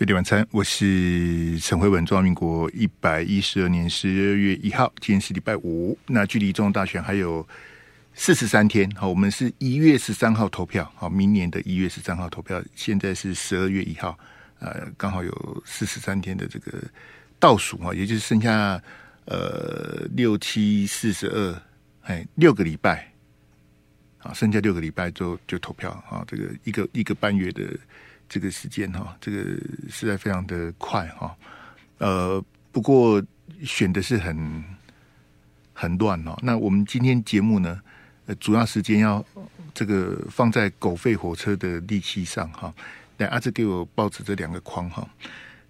飞碟晚餐，我是陈慧文。中华民国一百一十二年十二月一号，今天是礼拜五。那距离总统大选还有四十三天。好，我们是一月十三号投票。好，明年的一月十三号投票。现在是十二月一号，呃，刚好有四十三天的这个倒数啊，也就是剩下呃六七四十二，哎，六个礼拜。啊，剩下六个礼拜就就投票啊，这个一个一个半月的。这个时间哈，这个实在非常的快哈，呃，不过选的是很很乱哦。那我们今天节目呢，呃主要时间要这个放在狗吠火车的利器上哈。来，阿志给我报纸这两个框哈。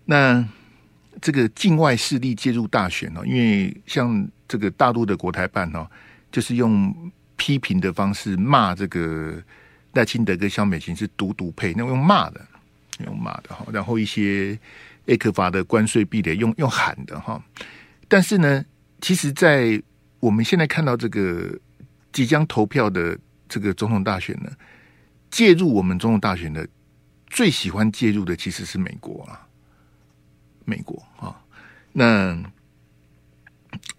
那这个境外势力介入大选哦，因为像这个大陆的国台办哦，就是用批评的方式骂这个赖清德跟萧美琴是独独配，那用骂的。用骂的哈，然后一些艾克法的关税壁垒用用喊的哈，但是呢，其实，在我们现在看到这个即将投票的这个总统大选呢，介入我们总统大选的最喜欢介入的其实是美国啊，美国啊，那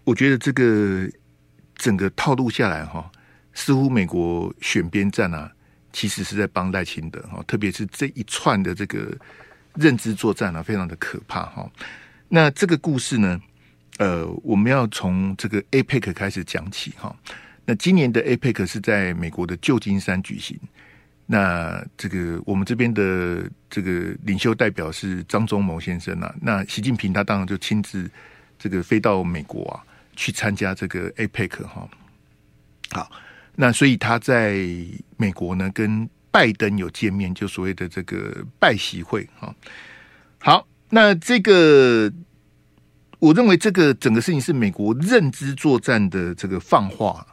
我觉得这个整个套路下来哈，似乎美国选边站啊。其实是在帮赖清德哈，特别是这一串的这个认知作战啊，非常的可怕哈。那这个故事呢，呃，我们要从这个 APEC 开始讲起哈。那今年的 APEC 是在美国的旧金山举行。那这个我们这边的这个领袖代表是张忠谋先生啊。那习近平他当然就亲自这个飞到美国啊，去参加这个 APEC 哈。好。那所以他在美国呢，跟拜登有见面，就所谓的这个拜习会啊。好，那这个我认为这个整个事情是美国认知作战的这个放话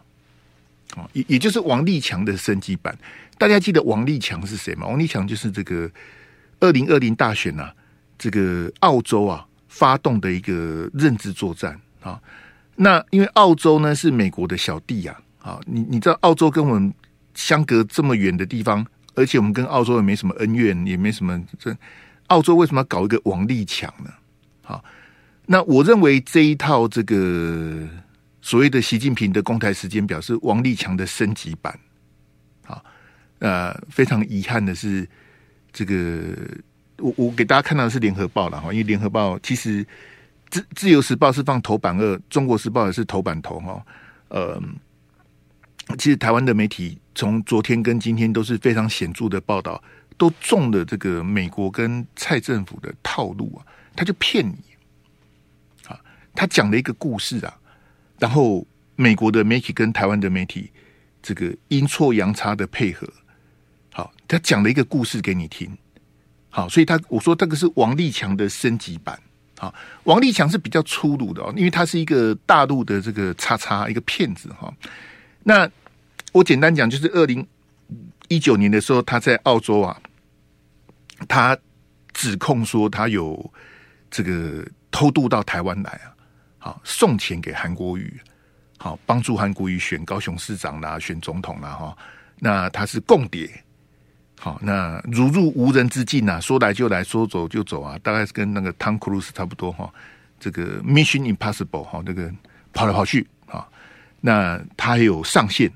啊，也也就是王立强的升级版。大家记得王立强是谁吗？王立强就是这个二零二零大选呐，这个澳洲啊发动的一个认知作战啊。那因为澳洲呢是美国的小弟呀。啊，好你你知道澳洲跟我们相隔这么远的地方，而且我们跟澳洲也没什么恩怨，也没什么这，澳洲为什么要搞一个王立强呢？好，那我认为这一套这个所谓的习近平的公台时间表是王立强的升级版。好，呃，非常遗憾的是，这个我我给大家看到的是联合报了哈，因为联合报其实自自由时报是放头版二，中国时报也是头版头哈，呃。其实台湾的媒体从昨天跟今天都是非常显著的报道，都中了这个美国跟蔡政府的套路啊，他就骗你啊，他讲了一个故事啊，然后美国的媒体跟台湾的媒体这个阴错阳差的配合，好，他讲了一个故事给你听，好，所以他我说这个是王立强的升级版，好，王立强是比较粗鲁的哦，因为他是一个大陆的这个叉叉一个骗子哈，那。我简单讲，就是二零一九年的时候，他在澳洲啊，他指控说他有这个偷渡到台湾来啊，好送钱给韩国瑜，好帮助韩国瑜选高雄市长啦、选总统啦哈。那他是共谍，好那如入无人之境啊，说来就来说走就走啊，大概是跟那个汤克鲁斯差不多哈。这个 Mission Impossible 哈，这个跑来跑去，那他有上线。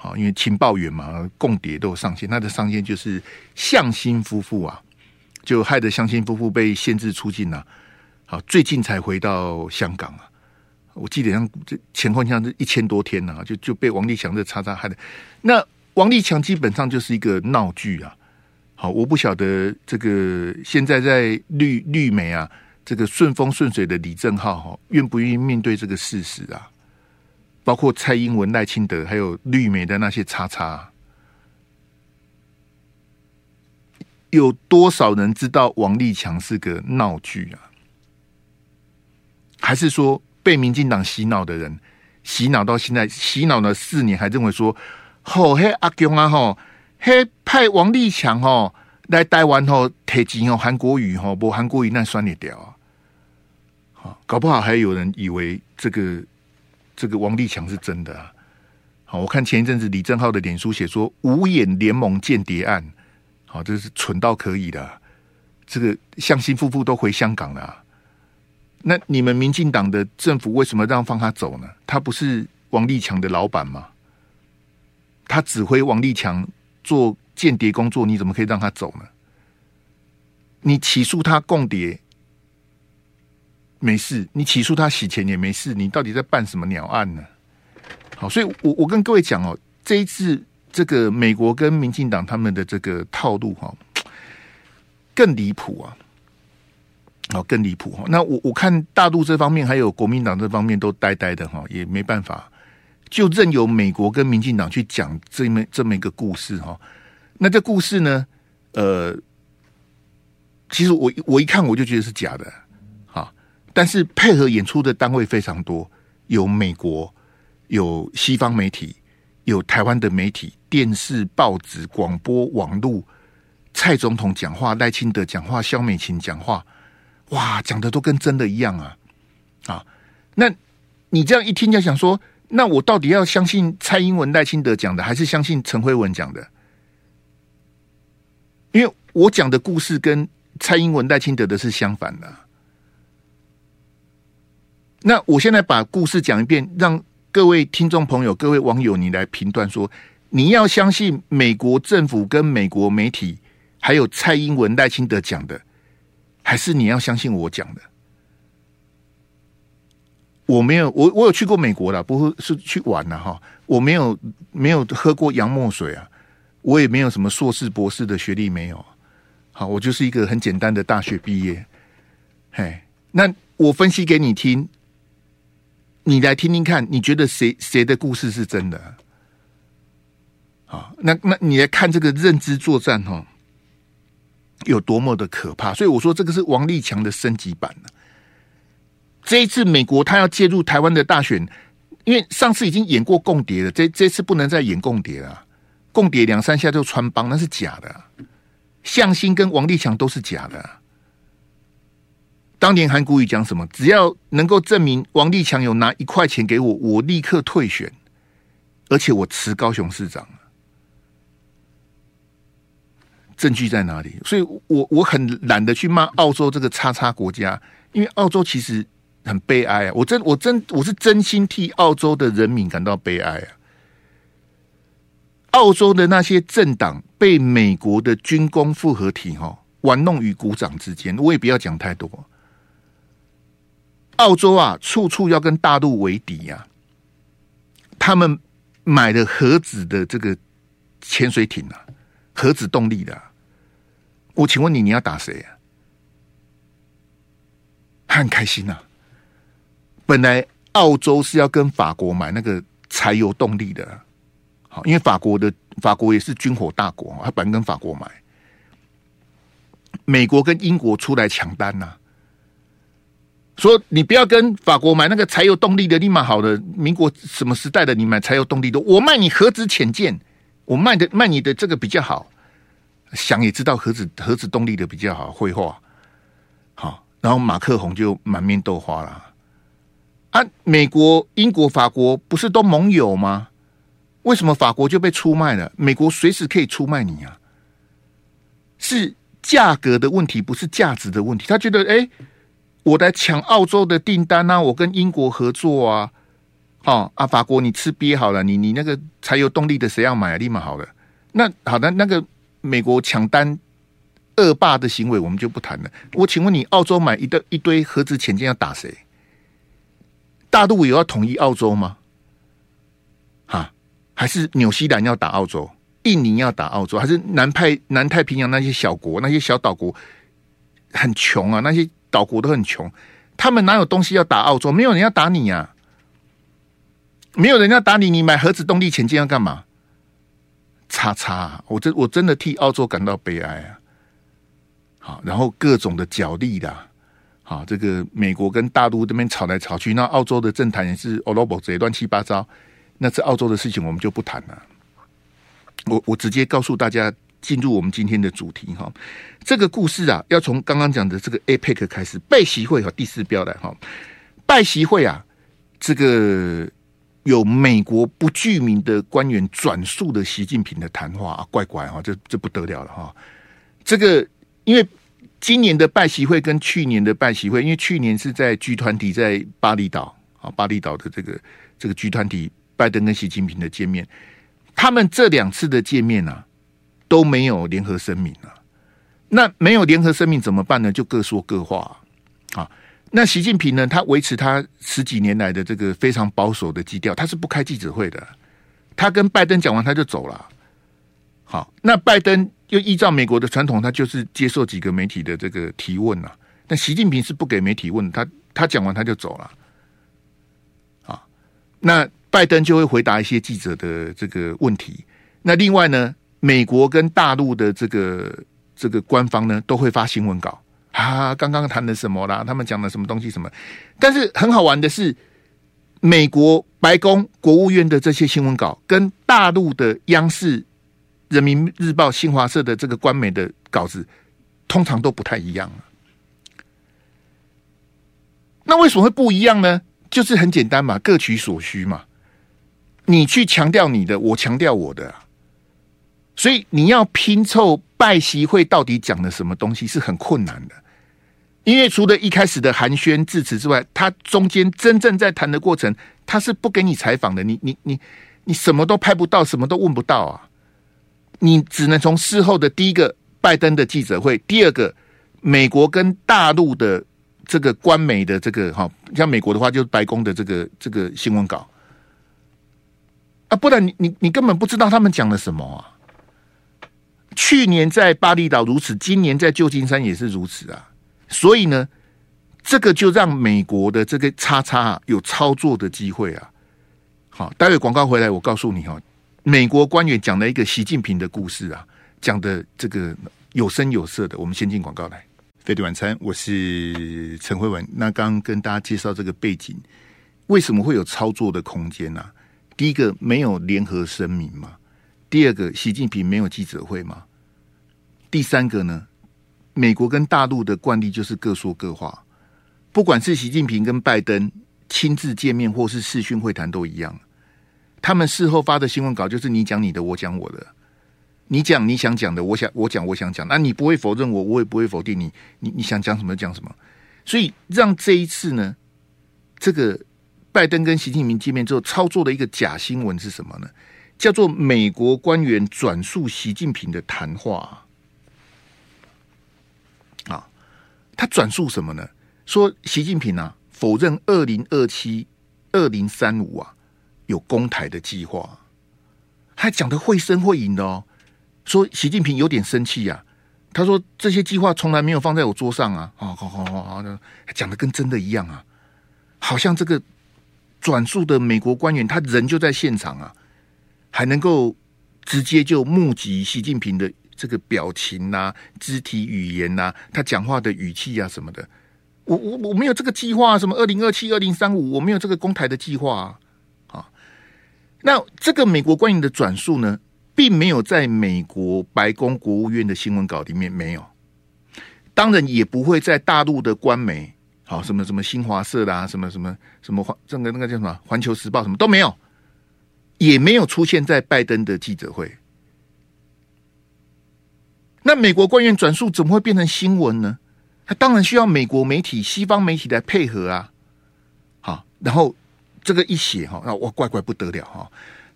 好，因为情报员嘛，共谍都有上线。他的上线就是向心夫妇啊，就害得向心夫妇被限制出境了，啊。好，最近才回到香港啊。我记得像这前后像是一千多天啊，就就被王立强这叉叉害的。那王立强基本上就是一个闹剧啊。好，我不晓得这个现在在绿绿媒啊，这个顺风顺水的李正浩哈，愿不愿意面对这个事实啊？包括蔡英文、赖清德，还有绿媒的那些叉叉，有多少人知道王立强是个闹剧啊？还是说被民进党洗脑的人洗脑到现在，洗脑了四年，还认为说，吼嘿阿公啊吼，嘿派王立强吼来台湾吼提钱哦，韩国瑜吼不韩国瑜那算你屌啊？好，搞不好还有人以为这个。这个王立强是真的啊！好，我看前一阵子李正浩的脸书写说“五眼联盟间谍案”，好，这是蠢到可以的。这个向心夫妇都回香港了。那你们民进党的政府为什么让放他走呢？他不是王立强的老板吗？他指挥王立强做间谍工作，你怎么可以让他走呢？你起诉他共谍没事，你起诉他洗钱也没事，你到底在办什么鸟案呢？好，所以我我跟各位讲哦，这一次这个美国跟民进党他们的这个套路哈，更离谱啊！哦，更离谱哈！那我我看大陆这方面还有国民党这方面都呆呆的哈，也没办法，就任由美国跟民进党去讲这么这么一个故事哈。那这故事呢，呃，其实我我一看我就觉得是假的，但是配合演出的单位非常多，有美国，有西方媒体，有台湾的媒体、电视、报纸、广播、网络，蔡总统讲话，赖清德讲话，萧美琴讲话。哇，讲的都跟真的一样啊！啊，那你这样一听就想说，那我到底要相信蔡英文、赖清德讲的，还是相信陈慧文讲的？因为我讲的故事跟蔡英文、赖清德的是相反的。那我现在把故事讲一遍，让各位听众朋友、各位网友，你来评断说，你要相信美国政府跟美国媒体，还有蔡英文、赖清德讲的。还是你要相信我讲的？我没有，我我有去过美国了，不是去玩了哈。我没有没有喝过洋墨水啊，我也没有什么硕士博士的学历没有。好，我就是一个很简单的大学毕业。嘿，那我分析给你听，你来听听看，你觉得谁谁的故事是真的？好，那那你来看这个认知作战哈。有多么的可怕，所以我说这个是王立强的升级版。这一次美国他要介入台湾的大选，因为上次已经演过共谍了，这这次不能再演共谍了。共谍两三下就穿帮，那是假的。向心跟王立强都是假的。当年韩国瑜讲什么？只要能够证明王立强有拿一块钱给我，我立刻退选，而且我辞高雄市长。证据在哪里？所以我我很懒得去骂澳洲这个叉叉国家，因为澳洲其实很悲哀啊！我真我真我是真心替澳洲的人民感到悲哀啊！澳洲的那些政党被美国的军工复合体哈玩弄于股掌之间，我也不要讲太多。澳洲啊，处处要跟大陆为敌呀！他们买的核子的这个潜水艇啊，核子动力的。我请问你，你要打谁啊？他很开心呐、啊。本来澳洲是要跟法国买那个柴油动力的，好，因为法国的法国也是军火大国，他本来跟法国买。美国跟英国出来抢单呐、啊，说你不要跟法国买那个柴油动力的，立马好的，民国什么时代的你买柴油动力的，我卖你核子潜舰，我卖的卖你的这个比较好。想也知道核子 核子动力的比较好，绘画好，然后马克宏就满面豆花了。啊，美国、英国、法国不是都盟友吗？为什么法国就被出卖了？美国随时可以出卖你啊！是价格的问题，不是价值的问题。他觉得，哎、我来抢澳洲的订单啊，我跟英国合作啊，哦啊，法国你吃鳖好了，你你那个柴油动力的谁要买？立马好了，那好的那个。美国抢单恶霸的行为，我们就不谈了。我请问你，澳洲买一堆一堆核子潜舰要打谁？大陆有要统一澳洲吗？哈，还是纽西兰要打澳洲？印尼要打澳洲？还是南派南太平洋那些小国、那些小岛国很穷啊？那些岛国都很穷，他们哪有东西要打澳洲？没有人要打你呀、啊！没有人要打你，你买核子动力潜舰要干嘛？叉叉，我真我真的替澳洲感到悲哀啊！好，然后各种的角力的，好，这个美国跟大陆这边吵来吵去，那澳洲的政坛也是欧罗博这乱七八糟，那是澳洲的事情，我们就不谈了。我我直接告诉大家，进入我们今天的主题哈。这个故事啊，要从刚刚讲的这个 APEC 开始，拜习会哈，第四标来哈，拜习会啊，这个。有美国不具名的官员转述的习近平的谈话啊，怪怪哈，这这不得了了哈。这个因为今年的拜习会跟去年的拜习会，因为去年是在 G 团体在巴厘岛啊，巴厘岛的这个这个 G 团体拜登跟习近平的见面，他们这两次的见面啊都没有联合声明啊。那没有联合声明怎么办呢？就各说各话啊。那习近平呢？他维持他十几年来的这个非常保守的基调，他是不开记者会的。他跟拜登讲完他就走了。好，那拜登又依照美国的传统，他就是接受几个媒体的这个提问啊。但习近平是不给媒体问，他他讲完他就走了。啊，那拜登就会回答一些记者的这个问题。那另外呢，美国跟大陆的这个这个官方呢，都会发新闻稿啊。刚刚谈的什么啦？他们讲的什么东西？什么？但是很好玩的是，美国白宫国务院的这些新闻稿跟大陆的央视。人民日报、新华社的这个官媒的稿子，通常都不太一样啊。那为什么会不一样呢？就是很简单嘛，各取所需嘛。你去强调你的，我强调我的。所以你要拼凑拜习会到底讲了什么东西是很困难的，因为除了一开始的寒暄致辞之外，他中间真正在谈的过程，他是不给你采访的。你你你你什么都拍不到，什么都问不到啊。你只能从事后的第一个拜登的记者会，第二个美国跟大陆的这个官媒的这个哈，像美国的话就是白宫的这个这个新闻稿啊，不然你你你根本不知道他们讲了什么啊。去年在巴厘岛如此，今年在旧金山也是如此啊。所以呢，这个就让美国的这个叉叉有操作的机会啊。好，待会广告回来，我告诉你哈。美国官员讲了一个习近平的故事啊，讲的这个有声有色的。我们先进广告来，飞碟晚餐，我是陈慧文。那刚刚跟大家介绍这个背景，为什么会有操作的空间呢、啊？第一个没有联合声明嘛，第二个习近平没有记者会嘛，第三个呢，美国跟大陆的惯例就是各说各话，不管是习近平跟拜登亲自见面或是视讯会谈都一样。他们事后发的新闻稿就是你讲你的，我讲我的。你讲你想讲的，我想我讲我想讲。那你不会否认我，我也不会否定你。你你想讲什么讲什么。所以让这一次呢，这个拜登跟习近平见面之后操作的一个假新闻是什么呢？叫做美国官员转述习近平的谈话啊。他转述什么呢？说习近平啊否认二零二七、二零三五啊。有攻台的计划，还讲的绘声绘影的哦。说习近平有点生气呀，他说这些计划从来没有放在我桌上啊！好好好好好，讲的跟真的一样啊，好像这个转述的美国官员，他人就在现场啊，还能够直接就目击习近平的这个表情呐、肢体语言呐、他讲话的语气啊什么的。我我我没有这个计划，什么二零二七、二零三五，我没有这个公台的计划啊。那这个美国官员的转述呢，并没有在美国白宫国务院的新闻稿里面没有，当然也不会在大陆的官媒，好什么什么新华社啦，什么什么什么环这个那个叫什么环球时报什么都没有，也没有出现在拜登的记者会。那美国官员转述怎么会变成新闻呢？他当然需要美国媒体、西方媒体来配合啊。好，然后。这个一写哈，那哇怪怪不得了哈！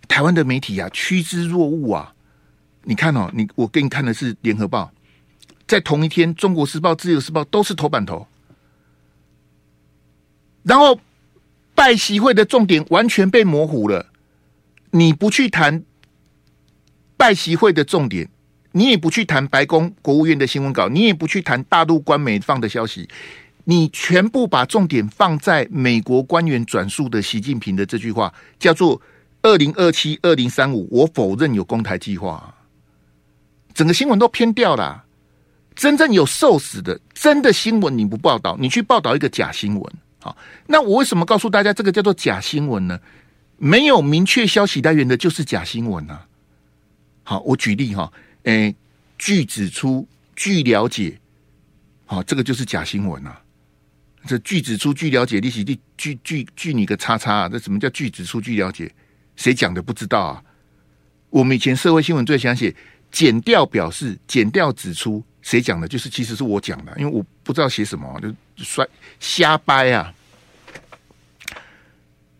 台湾的媒体啊，趋之若鹜啊！你看哦，你我给你看的是联合报，在同一天，中国时报、自由时报都是头版头。然后拜习会的重点完全被模糊了，你不去谈拜习会的重点，你也不去谈白宫国务院的新闻稿，你也不去谈大陆官媒放的消息。你全部把重点放在美国官员转述的习近平的这句话，叫做“二零二七、二零三五”，我否认有攻台计划。整个新闻都偏掉了。真正有受死的真的新闻你不报道，你去报道一个假新闻。好，那我为什么告诉大家这个叫做假新闻呢？没有明确消息来源的，就是假新闻啊。好，我举例哈，诶，据指出，据了解，好，这个就是假新闻啊。这据指出，据了解，利息，据据据据你个叉叉啊！这什么叫据指出，据了解？谁讲的不知道啊？我们以前社会新闻最想写，减掉表示，减掉指出，谁讲的？就是其实是我讲的，因为我不知道写什么，就摔瞎掰啊。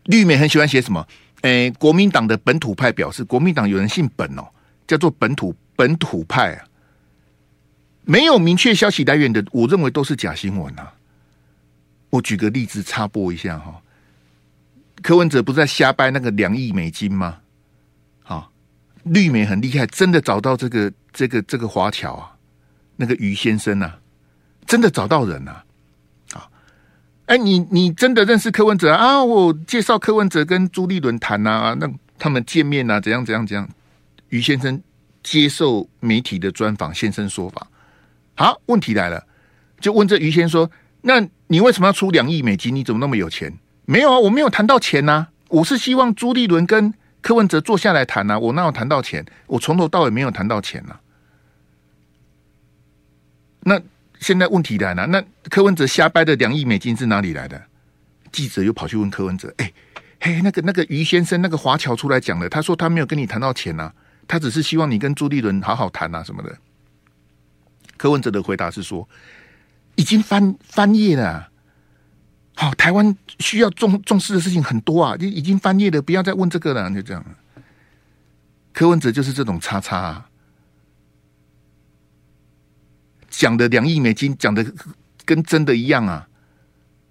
绿媒很喜欢写什么？诶，国民党的本土派表示，国民党有人姓本哦，叫做本土本土派啊。没有明确消息来源的，我认为都是假新闻啊。我举个例子插播一下哈，柯文哲不是在瞎掰那个两亿美金吗？好，绿媒很厉害，真的找到这个这个这个华侨啊，那个于先生啊，真的找到人啊。啊，哎，你你真的认识柯文哲啊？我介绍柯文哲跟朱立伦谈啊，那他们见面啊，怎样怎样怎样？于先生接受媒体的专访，现身说法。好，问题来了，就问这于先生说：“那你为什么要出两亿美金？你怎么那么有钱？”没有啊，我没有谈到钱呐、我是希望朱立伦跟柯文哲坐下来谈呐、我哪有谈到钱？我从头到尾没有谈到钱呐、那现在问题来了，那柯文哲瞎掰的两亿美金是哪里来的？记者又跑去问柯文哲：“哎，嘿，那个那个于先生，那个华侨出来讲了，他说他没有跟你谈到钱呐、他只是希望你跟朱立伦好好谈啊什么的。”柯文哲的回答是说，已经翻翻页了。好，台湾需要重重视的事情很多啊，就已经翻页了，不要再问这个了，就这样。柯文哲就是这种叉叉啊，讲的两亿美金，讲的跟真的一样啊。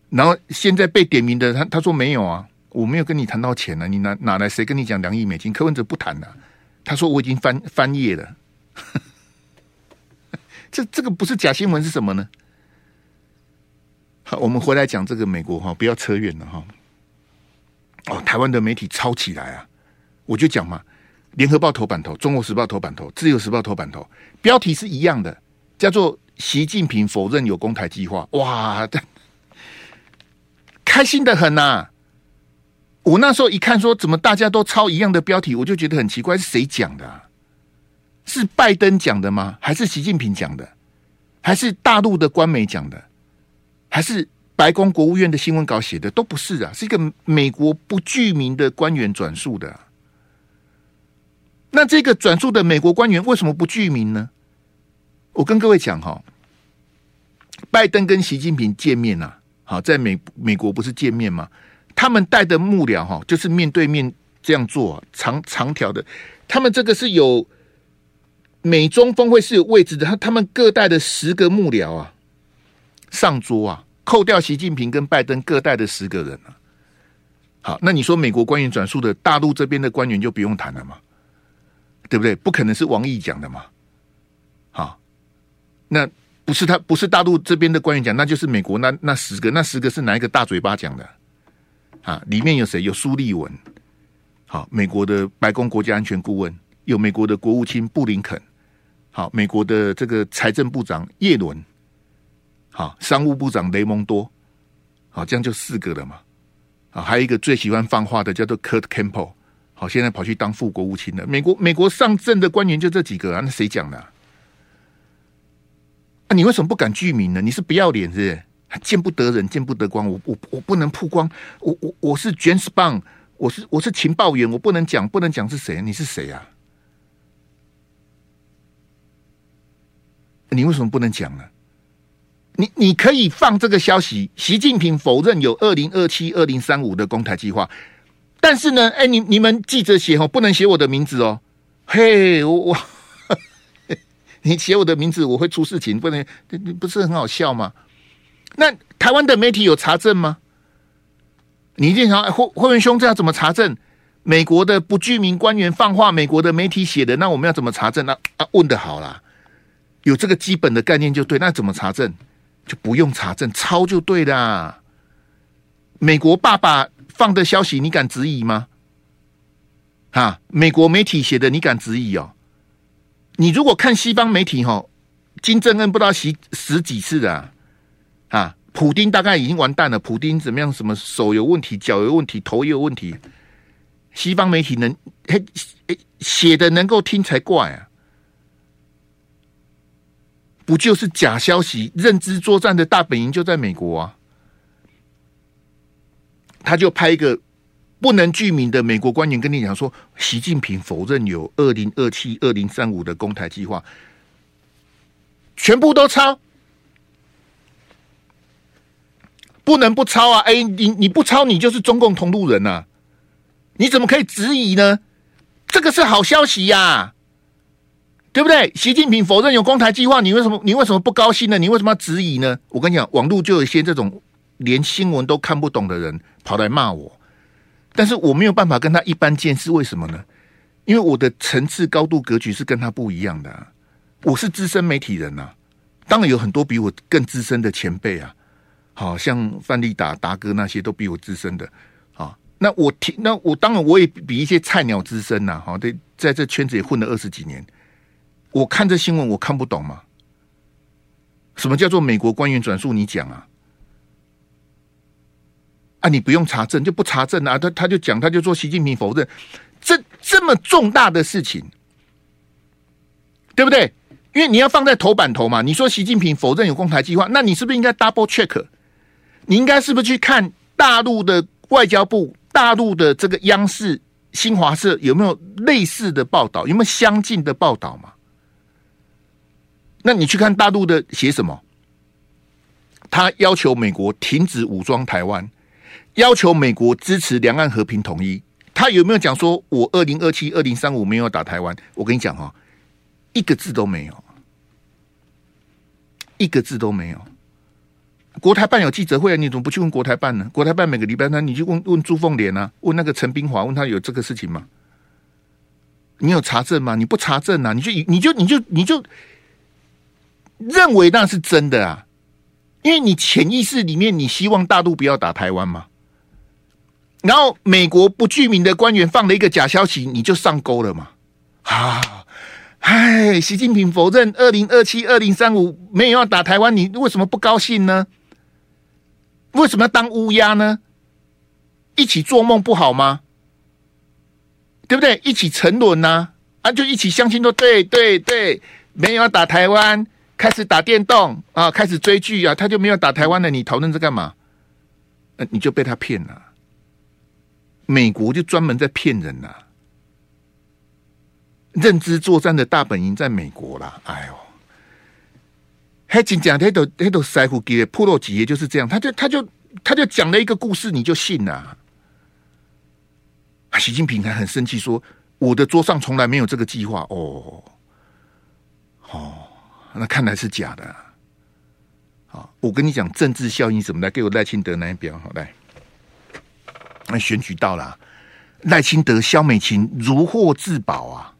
然后现在被点名的他他说没有啊，我没有跟你谈到钱呢、啊，你哪哪来谁跟你讲两亿美金？柯文哲不谈了、啊，他说我已经翻翻页了。这这个不是假新闻是什么呢？好，我们回来讲这个美国哈，不要扯远了哈。哦，台湾的媒体抄起来啊，我就讲嘛，《联合报》头版头，《中国时报》头版头，《自由时报》头版头，标题是一样的，叫做“习近平否认有攻台计划”。哇，这开心的很呐、啊！我那时候一看说，怎么大家都抄一样的标题，我就觉得很奇怪，是谁讲的、啊？是拜登讲的吗？还是习近平讲的？还是大陆的官媒讲的？还是白宫国务院的新闻稿写的？都不是啊，是一个美国不具名的官员转述的。那这个转述的美国官员为什么不具名呢？我跟各位讲哈，拜登跟习近平见面呐，好，在美美国不是见面吗？他们带的幕僚哈，就是面对面这样做，长长条的，他们这个是有。美中峰会是有位置的，他他们各带的十个幕僚啊，上桌啊，扣掉习近平跟拜登各带的十个人啊。好，那你说美国官员转述的，大陆这边的官员就不用谈了吗？对不对？不可能是王毅讲的嘛。好，那不是他，不是大陆这边的官员讲，那就是美国那那十个，那十个是哪一个大嘴巴讲的？啊，里面有谁？有苏利文，好，美国的白宫国家安全顾问，有美国的国务卿布林肯。好，美国的这个财政部长叶伦，好，商务部长雷蒙多，好，这样就四个了嘛。啊，还有一个最喜欢放话的叫做 Kurt Campbell，好，现在跑去当副国务卿了。美国美国上阵的官员就这几个啊，那谁讲的啊？啊，你为什么不敢具名呢？你是不要脸是不是？见不得人，见不得光。我我我不能曝光。我我我是 JAMS Bond，我是我是情报员，我不能讲，不能讲是谁？你是谁啊？你为什么不能讲呢？你你可以放这个消息，习近平否认有二零二七、二零三五的攻台计划，但是呢，哎，你你们记者写哦，不能写我的名字哦。嘿，我我，你写我的名字，我会出事情，不能，你不是很好笑吗？那台湾的媒体有查证吗？你一定想，霍霍元兄，这要怎么查证？美国的不具名官员放话，美国的媒体写的，那我们要怎么查证？那啊，问得好啦。有这个基本的概念就对，那怎么查证？就不用查证，抄就对啦。美国爸爸放的消息，你敢质疑吗？啊，美国媒体写的，你敢质疑哦？你如果看西方媒体，哈，金正恩不知道死死几次的啊，啊，普丁大概已经完蛋了。普丁怎么样？什么手有问题，脚有问题，头也有问题？西方媒体能嘿写的能够听才怪啊！不就是假消息？认知作战的大本营就在美国啊！他就派一个不能具名的美国官员跟你讲说，习近平否认有二零二七、二零三五的攻台计划。全部都抄，不能不抄啊！哎，你你不抄，你就是中共同路人呐、你怎么可以质疑呢？这个是好消息呀、对不对？习近平否认有攻台计划，你为什么你为什么不高兴呢？你为什么要质疑呢？我跟你讲，网络就有一些这种连新闻都看不懂的人跑来骂我，但是我没有办法跟他一般见识，为什么呢？因为我的层次高度格局是跟他不一样的、我是资深媒体人呐、当然有很多比我更资深的前辈啊，好像范立达达哥那些都比我资深的啊。那我听，那我当然我也比一些菜鸟资深呐、好，对，在这圈子也混了二十几年，我看这新闻我看不懂吗？什么叫做美国官员转述？你讲啊？啊，你不用查证就不查证啊？他他就讲，他就说习近平否认，这这么重大的事情，对不对？因为你要放在头版头嘛，你说习近平否认有攻台计划，那你是不是应该 double check？你应该是不是去看大陆的外交部、大陆的这个央视、新华社有没有类似的报道，有没有相近的报道嘛？那你去看大陆的写什么？他要求美国停止武装台湾，要求美国支持两岸和平统一。他有没有讲说我二零二七、二零三五没有打台湾？我跟你讲哈。一个字都没有，一个字都没有。国台办有记者会啊，你怎么不去问国台办呢？国台办每个礼拜三，你去问问朱凤莲啊，问那个陈冰华，问他有这个事情吗？你有查证吗？你不查证啊，你就你就你就你就认为那是真的啊？因为你潜意识里面，你希望大陆不要打台湾嘛。然后美国不具名的官员放了一个假消息，你就上钩了嘛？啊！唉，习近平否认二零二七、二零三五没有要打台湾，你为什么不高兴呢？为什么要当乌鸦呢？一起做梦不好吗？对不对？一起沉沦呐，啊，就一起相亲说对对对，没有要打台湾，开始打电动啊，开始追剧啊，他就没有打台湾了，你讨论这干嘛？呃，你就被他骗了。美国就专门在骗人呐。认知作战的大本营在美国啦，哎呦，还真讲，他都他都塞乎给普洛吉耶就是这样，他就他就他就讲了一个故事，你就信了。习近平还很生气说：“我的桌上从来没有这个计划。”哦，哦，那看来是假的。好，我跟你讲政治效应什么的，给我赖清德那一边好来。那选举到了，赖清德、萧美琴如获至宝！啊！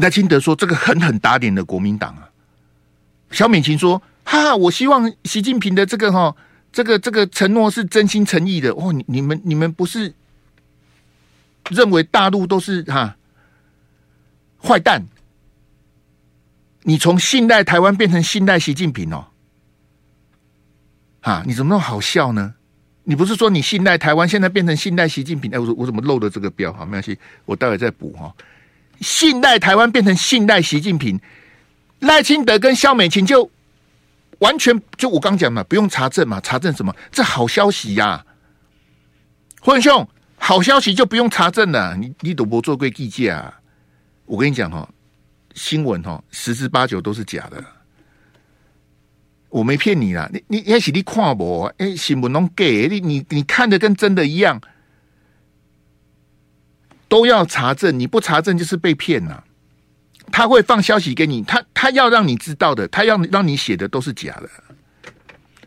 赖清德说：“这个狠狠打脸的国民党啊！”小敏琴说：“哈哈，我希望习近平的这个哈，这个这个承诺是真心诚意的。哦，你你们你们不是认为大陆都是哈坏蛋？你从信赖台湾变成信赖习近平哦？啊，你怎么那么好笑呢？”你不是说你信赖台湾，现在变成信赖习近平？哎，我我怎么漏了这个标？好，没关系，我待会再补哈。信赖台湾变成信赖习近平，赖清德跟萧美琴就完全就我刚讲嘛，不用查证嘛，查证什么？这好消息呀、啊，混兄，好消息就不用查证了。你你赌博做贵计价，我跟你讲哈，新闻哈十之八九都是假的。我没骗你啦，你你也许你看不，哎，新闻拢假，你你你看的跟真的一样，都要查证，你不查证就是被骗呐。他会放消息给你，他他要让你知道的，他要让你写的都是假的。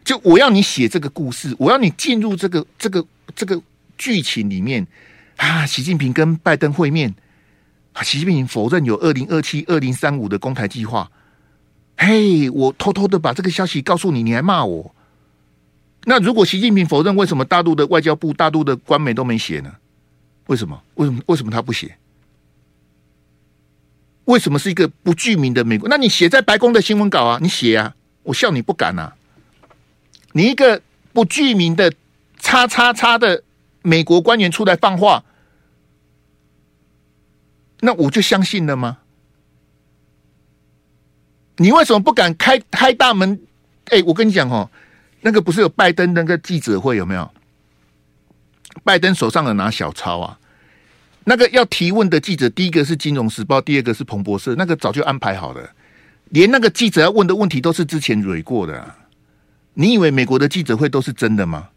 就我要你写这个故事，我要你进入这个这个这个剧情里面啊。习近平跟拜登会面，啊，习近平否认有二零二七、二零三五的公台计划。嘿我偷偷的把这个消息告诉你，你还骂我？那如果习近平否认，为什么大陆的外交部、大陆的官媒都没写呢？为什么？为什么？为什么他不写？为什么是一个不具名的美国？那你写在白宫的新闻稿啊，你写啊，我笑你不敢啊！你一个不具名的叉叉叉的美国官员出来放话，那我就相信了吗？你为什么不敢开开大门？哎，我跟你讲哦，那个不是有拜登那个记者会有没有？拜登手上有拿小抄啊，那个要提问的记者，第一个是《金融时报》，第二个是彭博社，那个早就安排好了，连那个记者要问的问题都是之前蕊过的。你以为美国的记者会都是真的吗？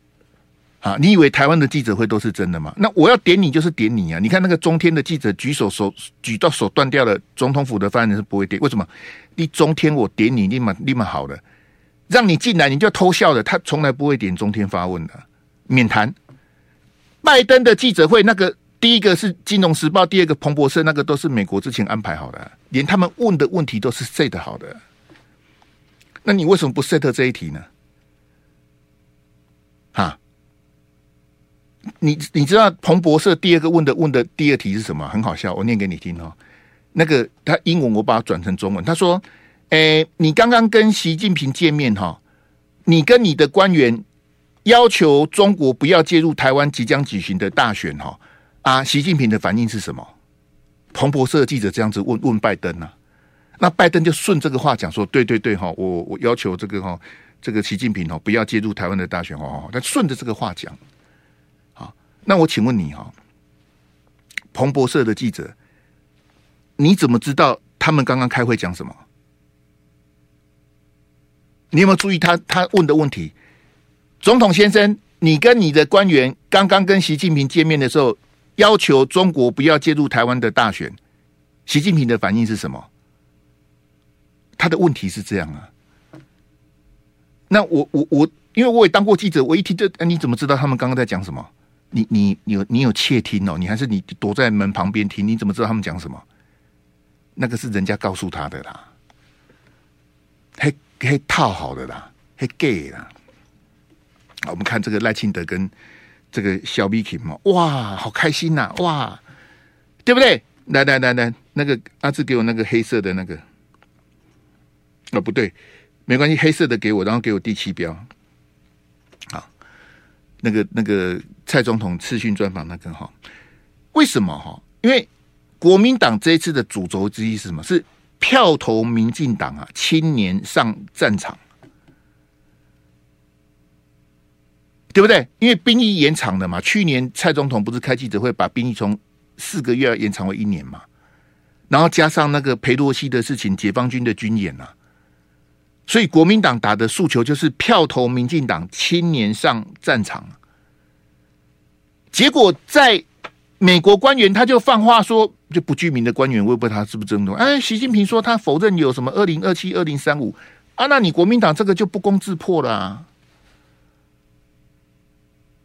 啊，你以为台湾的记者会都是真的吗？那我要点你就是点你啊！你看那个中天的记者举手手举到手断掉了，总统府的发言人是不会点，为什么？你中天我点你立马立马好了，让你进来你就偷笑的，他从来不会点中天发问的，免谈。拜登的记者会那个。第一个是《金融时报》，第二个彭博社，那个都是美国之前安排好的，连他们问的问题都是 set 好的。那你为什么不 set 这一题呢？哈，你你知道彭博社第二个问的问的第二题是什么？很好笑，我念给你听哦。那个他英文我把它转成中文，他说：“诶，你刚刚跟习近平见面哈，你跟你的官员要求中国不要介入台湾即将举行的大选哈。”啊，习近平的反应是什么？彭博社记者这样子问问拜登呢、啊？那拜登就顺这个话讲说：“对对对，哈，我我要求这个哈，这个习近平哦，不要介入台湾的大选哦。”他顺着这个话讲。好，那我请问你哈，彭博社的记者，你怎么知道他们刚刚开会讲什么？你有没有注意他他问的问题？总统先生，你跟你的官员刚刚跟习近平见面的时候。要求中国不要介入台湾的大选，习近平的反应是什么？他的问题是这样啊。那我我我，因为我也当过记者，我一听这，你怎么知道他们刚刚在讲什么？你你你有你有窃听哦？你还是你躲在门旁边听？你怎么知道他们讲什么？那个是人家告诉他的啦，还还套好的啦，还 gay 啦。我们看这个赖清德跟。这个小 Vicky 嘛，哇，好开心呐、啊，哇，对不对？来来来来，那个阿志给我那个黑色的那个，哦不对，没关系，黑色的给我，然后给我第七标，啊，那个那个蔡总统次讯专访那个哈，为什么哈？因为国民党这一次的主轴之一是什么？是票投民进党啊，青年上战场。对不对？因为兵役延长了嘛。去年蔡总统不是开记者会，把兵役从四个月延长为一年嘛？然后加上那个裴洛西的事情，解放军的军演啊，所以国民党打的诉求就是票投民进党，青年上战场。结果在美国官员他就放话说，就不具名的官员，我也不知道他是不是真的。哎，习近平说他否认有什么二零二七、二零三五啊，那你国民党这个就不攻自破了啊。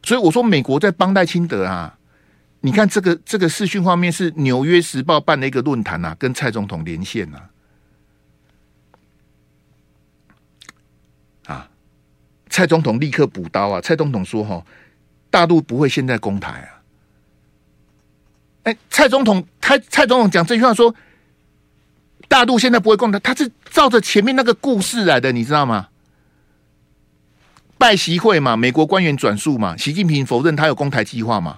所以我说，美国在帮赖清德啊！你看这个这个视讯画面是《纽约时报》办的一个论坛啊，跟蔡总统连线啊。啊，蔡总统立刻补刀啊！蔡总统说：“哈，大陆不会现在攻台啊。”哎，蔡总统，他蔡总统讲这句话说：“大陆现在不会攻台。”他是照着前面那个故事来的，你知道吗？拜习会嘛，美国官员转述嘛，习近平否认他有攻台计划嘛，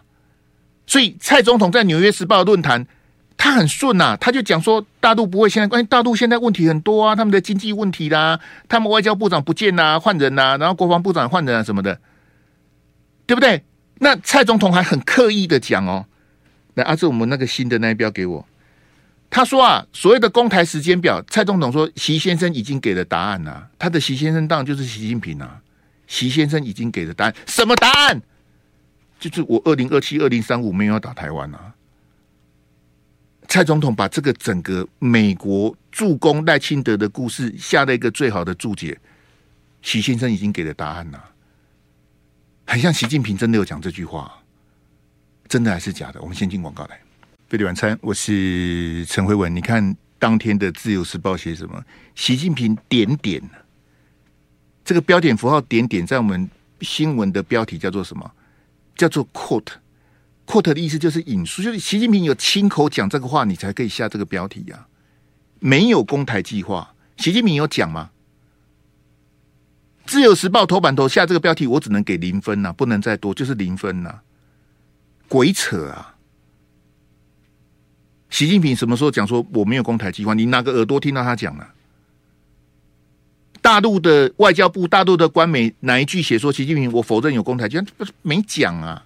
所以蔡总统在《纽约时报》论坛，他很顺呐，他就讲说大陆不会现在关系，大陆现在问题很多啊，他们的经济问题啦，他们外交部长不见啦，换人啦，然后国防部长换人啊什么的，对不对？那蔡总统还很刻意的讲哦，来阿志，我们那个新的那一标给我，他说啊，所谓的攻台时间表，蔡总统说习先生已经给了答案啊，他的习先生当然就是习近平啊。习先生已经给了答案，什么答案？就是我二零二七、二零三五没有要打台湾啊！蔡总统把这个整个美国助攻赖清德的故事下了一个最好的注解。习先生已经给了答案了，很像习近平真的有讲这句话，真的还是假的？我们先进广告来。费力晚餐，我是陈辉文。你看当天的自由时报写什么？习近平点点。这个标点符号点点在我们新闻的标题叫做什么？叫做 quote，quote 的意思就是引述，就是习近平有亲口讲这个话，你才可以下这个标题呀、啊。没有公台计划，习近平有讲吗？自由时报头版头下这个标题，我只能给零分呐、不能再多，就是零分呐、鬼扯啊！习近平什么时候讲说我没有公台计划？你哪个耳朵听到他讲了、大陆的外交部、大陆的官媒哪一句写说习近平我否认有攻台，居然没讲啊？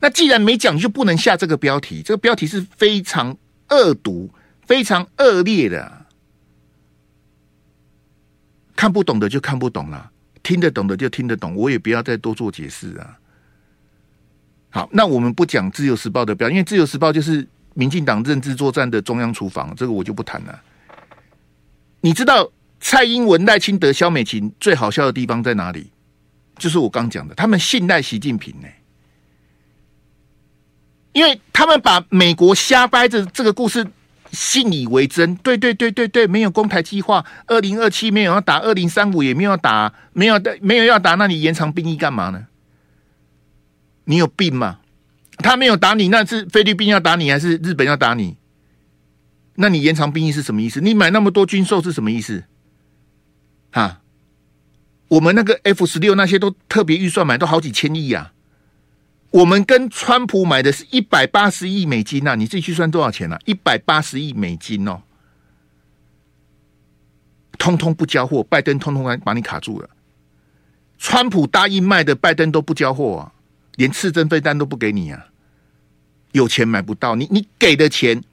那既然没讲，就不能下这个标题。这个标题是非常恶毒、非常恶劣的。看不懂的就看不懂了，听得懂的就听得懂。我也不要再多做解释啊。好，那我们不讲《自由时报》的标，因为《自由时报》就是民进党认知作战的中央厨房，这个我就不谈了。你知道蔡英文、赖清德、萧美琴最好笑的地方在哪里？就是我刚讲的，他们信赖习近平呢、因为他们把美国瞎掰着这个故事信以为真。对对对对对，没有攻台计划，二零二七没有要打，二零三五也没有打，没有的没有要打，那你延长兵役干嘛呢？你有病吗？他没有打你，那是菲律宾要打你，还是日本要打你？那你延长兵役是什么意思？你买那么多军售是什么意思？哈，我们那个 F 十六那些都特别预算买，都好几千亿、啊。我们跟川普买的是一百八十亿美金呐、啊，你自己去算多少钱啊？一百八十亿美金哦，通通不交货，拜登通通来把你卡住了。川普答应卖的，拜登都不交货啊。连刺针飞弹都不给你啊！有钱买不到，你你给的钱，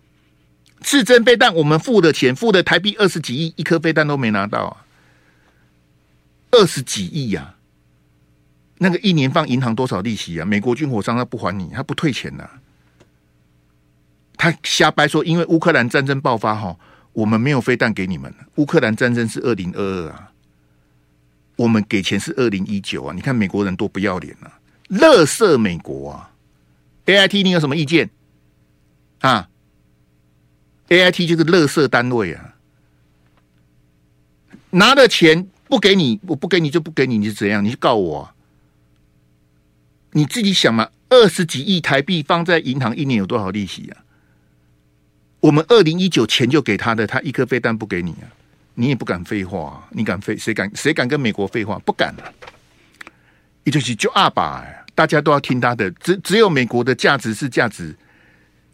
刺针飞弹我们付的钱，付的台币二十几亿，一颗飞弹都没拿到啊！二十几亿呀、啊，那个一年放银行多少利息啊？美国军火商他不还你，他不退钱呐、他瞎掰说，因为乌克兰战争爆发哈，我们没有飞弹给你们。乌克兰战争是二零二二啊，我们给钱是二零一九啊！你看美国人多不要脸啊！乐色美国啊！A I T，你有什么意见啊？A I T 就是乐色单位啊！拿了钱不给你，我不给你就不给你，你是怎样？你去告我啊？你自己想嘛，二十几亿台币放在银行，一年有多少利息啊？我们二零一九钱就给他的，他一颗飞弹不给你啊！你也不敢废话，你敢废？谁敢？谁敢跟美国废话？不敢啊！也就是就二把，大家都要听他的，只只有美国的价值是价值。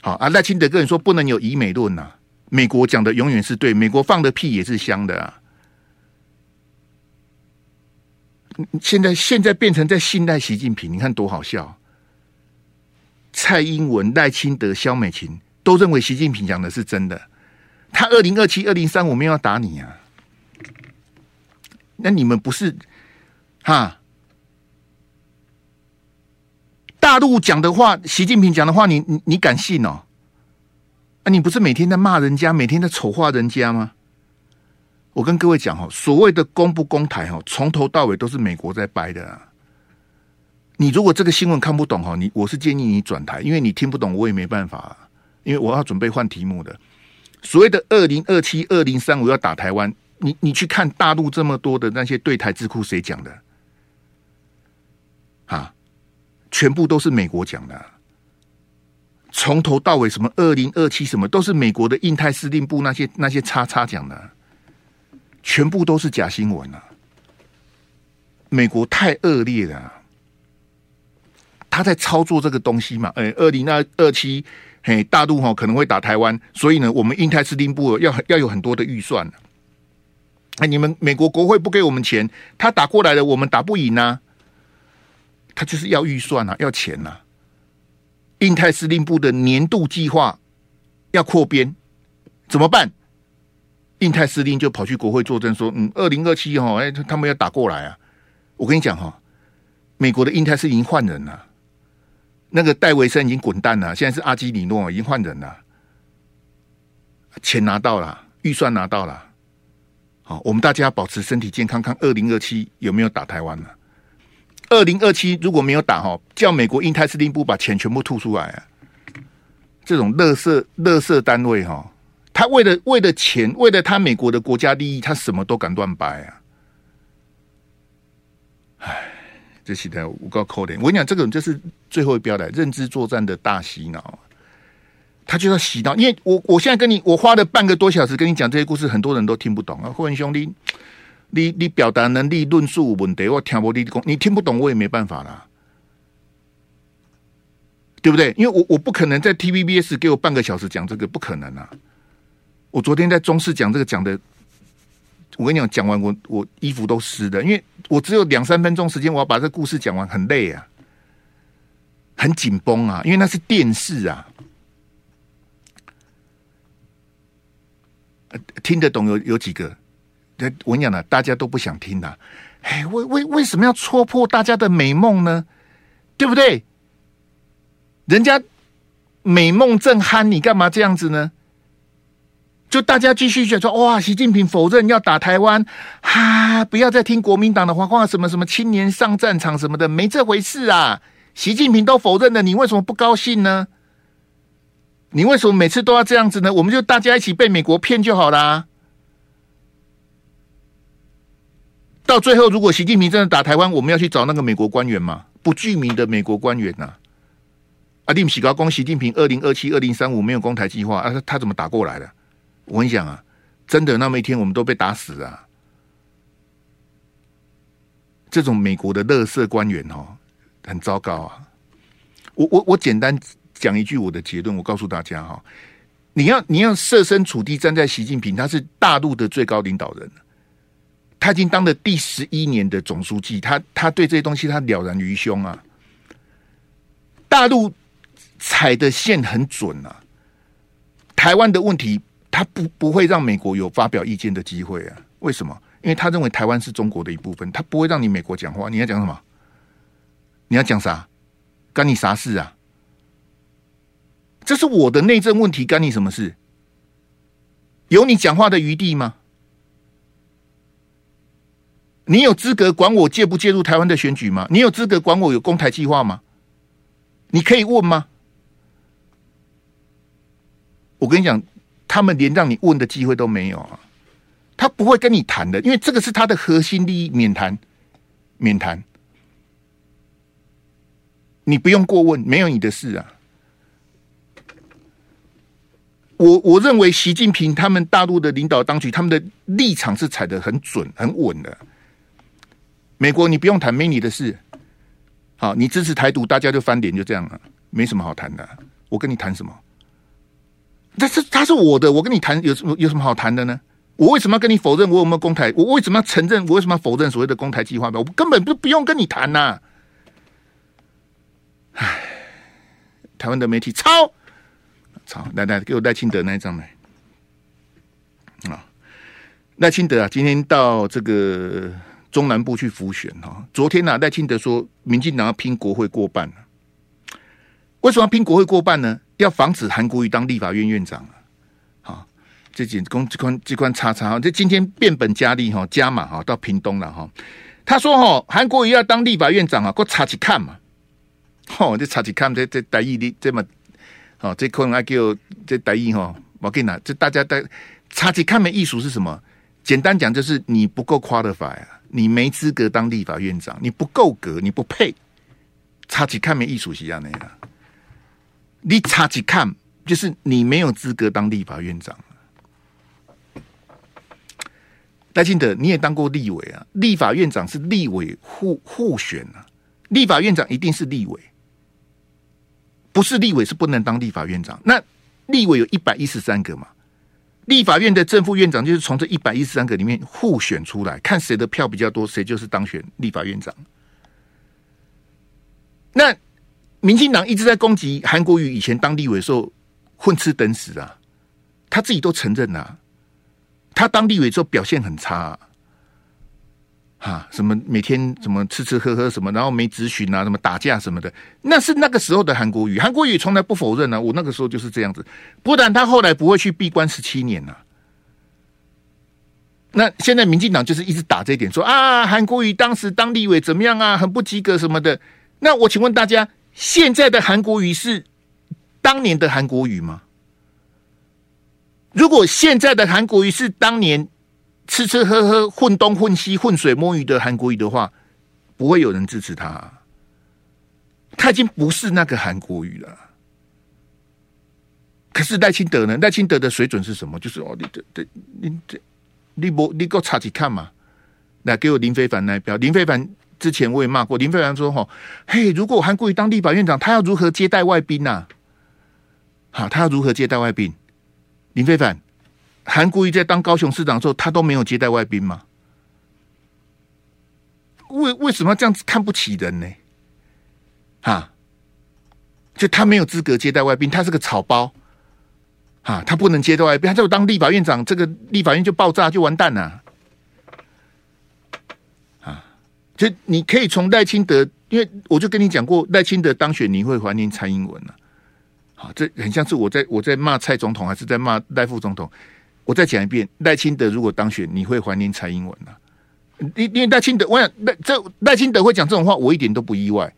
好啊，赖清德跟你说不能有疑美论呐，美国讲的永远是对，美国放的屁也是香的啊。现在现在变成在信赖习近平，你看多好笑。蔡英文、赖清德、萧美琴都认为习近平讲的是真的，他二零二七、二零三五没有要打你啊，那你们不是哈？大陆讲的话，习近平讲的话，你你你敢信哦？啊，你不是每天在骂人家，每天在丑化人家吗？我跟各位讲哈，所谓的公不公台哈，从头到尾都是美国在掰的。你如果这个新闻看不懂哈，你我是建议你转台，因为你听不懂，我也没办法，因为我要准备换题目的。所谓的二零二七、二零三五要打台湾，你你去看大陆这么多的那些对台智库谁讲的？啊？全部都是美国讲的，啊，从头到尾什么二零二七什么都是美国的印太司令部那些那些叉叉讲的，全部都是假新闻啊！美国太恶劣了，他在操作这个东西嘛？哎，二零二二七，嘿，大陆哈可能会打台湾，所以呢，我们印太司令部要要有很多的预算。哎，你们美国国会不给我们钱，他打过来了，我们打不赢啊！他就是要预算啊，要钱呐、印太司令部的年度计划要扩编，怎么办？印太司令就跑去国会作证说：“嗯，二零二七哈，哎，他们要打过来啊！”我跟你讲哈，美国的印太司令已经换人了，那个戴维森已经滚蛋了，现在是阿基里诺已经换人了，钱拿到了，预算拿到了，好，我们大家保持身体健康，看二零二七有没有打台湾了。二零二七如果没有打哈，叫美国印太司令部把钱全部吐出来啊！这种垃圾垃圾单位哈，他为了为了钱，为了他美国的国家利益，他什么都敢乱掰啊！唉，这期待我告扣脸。我跟你讲，这个就是最后一标的认知作战的大洗脑，他就要洗脑。因为我我现在跟你，我花了半个多小时跟你讲这些故事，很多人都听不懂啊，霍文兄弟。你你表达能力论述问题，我听不你讲，你听不懂我也没办法啦，对不对？因为我我不可能在 TVBS 给我半个小时讲这个，不可能啊！我昨天在中视讲这个讲的，我跟你讲，讲完我我衣服都湿的，因为我只有两三分钟时间，我要把这个故事讲完，很累啊！很紧绷啊，因为那是电视啊。听得懂有有几个？我跟你讲了，大家都不想听的。哎，为为为什么要戳破大家的美梦呢？对不对？人家美梦正酣，你干嘛这样子呢？就大家继续觉得说，哇，习近平否认要打台湾，哈，不要再听国民党的话话，什么什么青年上战场什么的，没这回事啊！习近平都否认了，你为什么不高兴呢？你为什么每次都要这样子呢？我们就大家一起被美国骗就好啦。到最后，如果习近平真的打台湾，我们要去找那个美国官员嘛？不具名的美国官员呐、啊。阿弟，喜高公，习近平二零二七、二零三五没有攻台计划啊？他怎么打过来的？我跟你讲啊，真的那么一天，我们都被打死啊！这种美国的乐色官员哦，很糟糕啊！我我我简单。讲一句我的结论，我告诉大家哈，你要你要设身处地站在习近平，他是大陆的最高领导人，他已经当了第十一年的总书记，他他对这些东西他了然于胸啊。大陆踩的线很准啊，台湾的问题他不不会让美国有发表意见的机会啊？为什么？因为他认为台湾是中国的一部分，他不会让你美国讲话。你要讲什么？你要讲啥？干你啥事啊？这是我的内政问题，干你什么事？有你讲话的余地吗？你有资格管我介不介入台湾的选举吗？你有资格管我有攻台计划吗？你可以问吗？我跟你讲，他们连让你问的机会都没有啊！他不会跟你谈的，因为这个是他的核心利益，免谈，免谈。你不用过问，没有你的事啊！我我认为习近平他们大陆的领导当局，他们的立场是踩得很准、很稳的。美国，你不用谈，没你的事。好，你支持台独，大家就翻脸，就这样了，没什么好谈的。我跟你谈什么？这是他是我的，我跟你谈有什么有什么好谈的呢？我为什么要跟你否认我有没有公台？我为什么要承认？我为什么要否认所谓的公台计划呢？我根本不不用跟你谈呐。唉，台湾的媒体抄。好，来来，给我赖清德那一张来。啊，赖清德啊，今天到这个中南部去复选哈。昨天呢、啊，赖清德说，民进党要拼国会过半。为什么要拼国会过半呢？要防止韩国瑜当立法院院长啊。好，这几公机关机关叉叉，这今天变本加厉哈，加码哈，到屏东了哈。他说哈，韩国瑜要当立法院长啊，给我查起看嘛。吼，这查起看，这这台语的这么。哦，这可能还叫这台语哈，我跟你，这大家的差起看没艺术是什么？简单讲就是你不够 qualify 啊，你没资格当立法院长，你不够格，你不配。差起看没艺术是这样的，你差起看就是你没有资格当立法院长。赖清德，你也当过立委啊，立法院长是立委互互选啊，立法院长一定是立委。不是立委是不能当立法院长。那立委有一百一十三个嘛？立法院的正副院长就是从这一百一十三个里面互选出来，看谁的票比较多，谁就是当选立法院长。那民进党一直在攻击韩国瑜以前当立委的时候混吃等死啊，他自己都承认啊，他当立委之后表现很差啊。哈，什么每天什么吃吃喝喝什么，然后没咨询啊，什么打架什么的，那是那个时候的韩国瑜。韩国瑜从来不否认啊，我那个时候就是这样子，不然他后来不会去闭关十七年呐、啊。那现在民进党就是一直打这一点，说啊，韩国瑜当时当立委怎么样啊，很不及格什么的。那我请问大家，现在的韩国语是当年的韩国语吗？如果现在的韩国语是当年？吃吃喝喝混东混西混水摸鱼的韩国语的话，不会有人支持他，他已经不是那个韩国语了。可是赖清德呢？赖清德的水准是什么？就是哦，你这这你这你不你给我查起看嘛？来给我林非凡那一票。林非凡之前我也骂过，林飞帆说：“哈，嘿，如果韩国瑜当立法院长，他要如何接待外宾呐？好，他要如何接待外宾？林飞凡。”韩国瑜在当高雄市长的时候，他都没有接待外宾吗？为为什么要这样子看不起人呢？哈，就他没有资格接待外宾，他是个草包，啊，他不能接待外宾，他就当立法院长，这个立法院就爆炸就完蛋了，啊，就你可以从赖清德，因为我就跟你讲过，赖清德当选你会怀念蔡英文了，啊，这很像是我在我在骂蔡总统，还是在骂赖副总统？我再讲一遍，赖清德如果当选，你会怀念蔡英文了。因因为赖清德，我想赖这赖清德会讲这种话，我一点都不意外。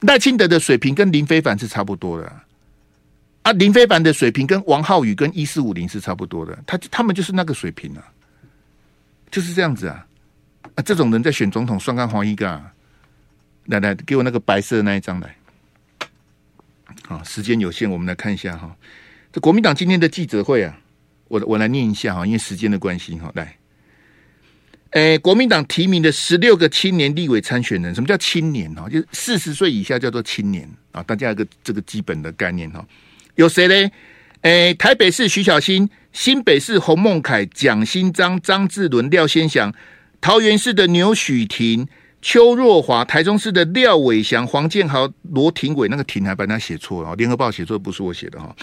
赖清德的水平跟林非凡是差不多的啊，啊林非凡的水平跟王浩宇跟一四五零是差不多的，他他们就是那个水平啊，就是这样子啊，啊这种人在选总统算干黄一个，来来给我那个白色的那一张来，好，时间有限，我们来看一下哈，这国民党今天的记者会啊，我我来念一下哈，因为时间的关系哈，来。诶，国民党提名的十六个青年立委参选人，什么叫青年？哈，就是四十岁以下叫做青年啊。大家有个这个基本的概念哈。有谁呢？诶，台北市徐小新，新北市洪孟凯、蒋新章、张志伦、廖先祥，桃园市的牛煦庭、邱若华，台中市的廖伟祥、黄建豪、罗廷伟，那个廷还把他写错了，联合报写错，不是我写的哈。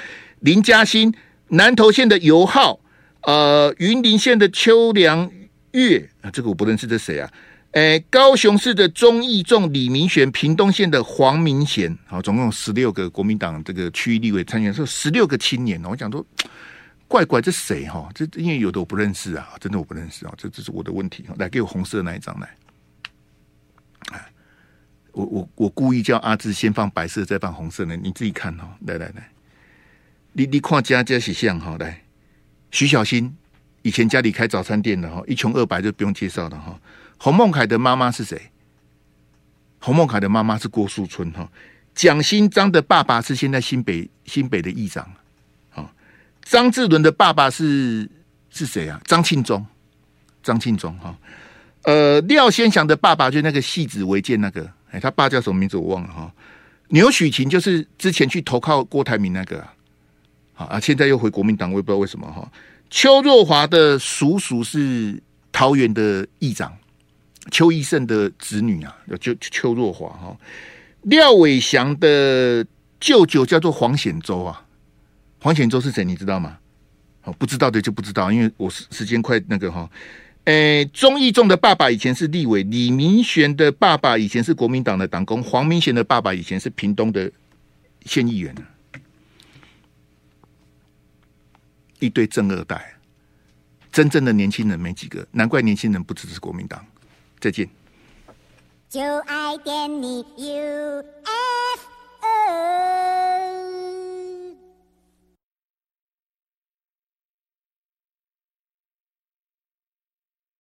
林嘉欣，南投县的尤浩，呃，云林县的邱良。月啊，这个我不认识，这谁啊？诶，高雄市的钟义仲、李明玄，屏东县的黄明贤，好，总共十六个国民党这个区域立委参选，是十六个青年，我讲说怪怪，这谁哈？这因为有的我不认识啊，真的我不认识啊，这这是我的问题。来，给我红色那一张来。我我我故意叫阿志先放白色，再放红色的，你自己看哈。来来来，你你看家家是像哈，来徐小新。以前家里开早餐店的哈，一穷二白就不用介绍了哈。洪孟凯的妈妈是谁？洪孟凯的妈妈是郭树春哈。蒋新章的爸爸是现在新北新北的议长。张志伦的爸爸是是谁啊？张庆忠，张庆忠哈。呃，廖先祥的爸爸就那个戏子违建那个，哎，他爸叫什么名字我忘了哈。牛煦庭就是之前去投靠郭台铭那个，好啊，现在又回国民党，我也不知道为什么哈。邱若华的叔叔是桃园的议长，邱义胜的子女啊，就邱若华哈。廖伟祥的舅舅叫做黄显洲啊，黄显洲是谁？你知道吗？哦，不知道的就不知道，因为我时时间快那个哈。诶，钟义仲的爸爸以前是立委，李明玄的爸爸以前是国民党的党工，黄明贤的爸爸以前是屏东的县议员。一堆正二代，真正的年轻人没几个，难怪年轻人不支持国民党。再见。就爱点你 UFO